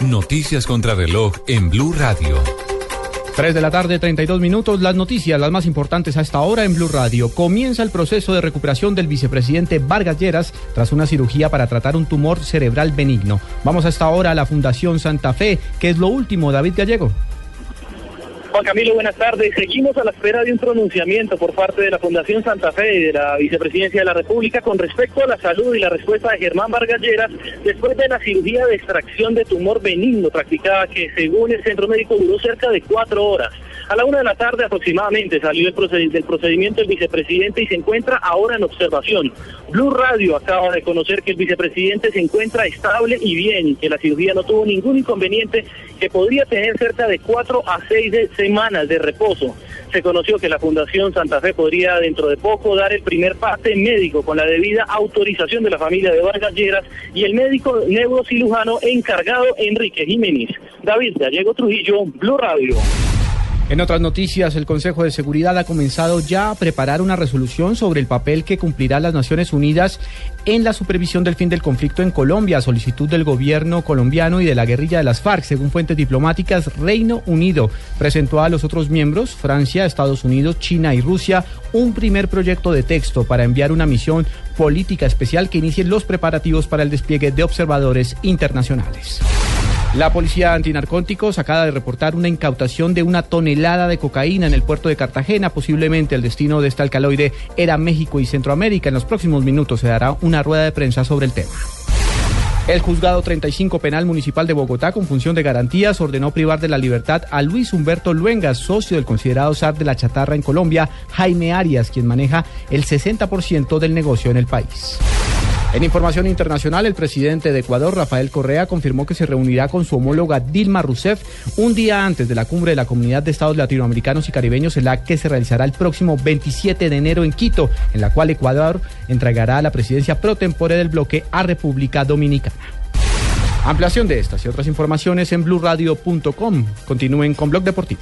Noticias contra reloj en Blue Radio. 3 de la tarde, 32 minutos. Las noticias, las más importantes a esta hora en Blue Radio. Comienza el proceso de recuperación del vicepresidente Vargas Lleras tras una cirugía para tratar un tumor cerebral benigno. Vamos a esta hora a la Fundación Santa Fe, que es lo último, David Gallego. Juan Camilo, buenas tardes. Seguimos a la espera de un pronunciamiento por parte de la Fundación Santa Fe y de la Vicepresidencia de la República con respecto a la salud y la respuesta de Germán Vargas Lleras después de la cirugía de extracción de tumor benigno practicada que según el centro médico duró cerca de cuatro horas. A la una de la tarde aproximadamente salió el del procedimiento el vicepresidente y se encuentra ahora en observación. Blue Radio acaba de conocer que el vicepresidente se encuentra estable y bien que la cirugía no tuvo ningún inconveniente que podría tener cerca de cuatro a seis semanas de reposo. Se conoció que la Fundación Santa Fe podría dentro de poco dar el primer parte médico con la debida autorización de la familia de Vargas Lleras y el médico neurocirujano encargado Enrique Jiménez. David Gallego Trujillo, Blue Radio. En otras noticias, el Consejo de Seguridad ha comenzado ya a preparar una resolución sobre el papel que cumplirá las Naciones Unidas en la supervisión del fin del conflicto en Colombia, a solicitud del gobierno colombiano y de la guerrilla de las FARC. Según fuentes diplomáticas, Reino Unido presentó a los otros miembros, Francia, Estados Unidos, China y Rusia, un primer proyecto de texto para enviar una misión política especial que inicie los preparativos para el despliegue de observadores internacionales. La policía antinarcóticos acaba de reportar una incautación de una tonelada de cocaína en el puerto de Cartagena. Posiblemente el destino de este alcaloide era México y Centroamérica. En los próximos minutos se dará una rueda de prensa sobre el tema. El juzgado 35 penal municipal de Bogotá, con función de garantías, ordenó privar de la libertad a Luis Humberto Luenga, socio del considerado SAR de la chatarra en Colombia, Jaime Arias, quien maneja el 60% del negocio en el país. En información internacional, el presidente de Ecuador, Rafael Correa, confirmó que se reunirá con su homóloga Dilma Rousseff un día antes de la cumbre de la Comunidad de Estados Latinoamericanos y Caribeños, en la que se realizará el próximo 27 de enero en Quito, en la cual Ecuador entregará la presidencia pro tempore del bloque a República Dominicana. Ampliación de estas y otras informaciones en blurradio.com. Continúen con Blog Deportivo.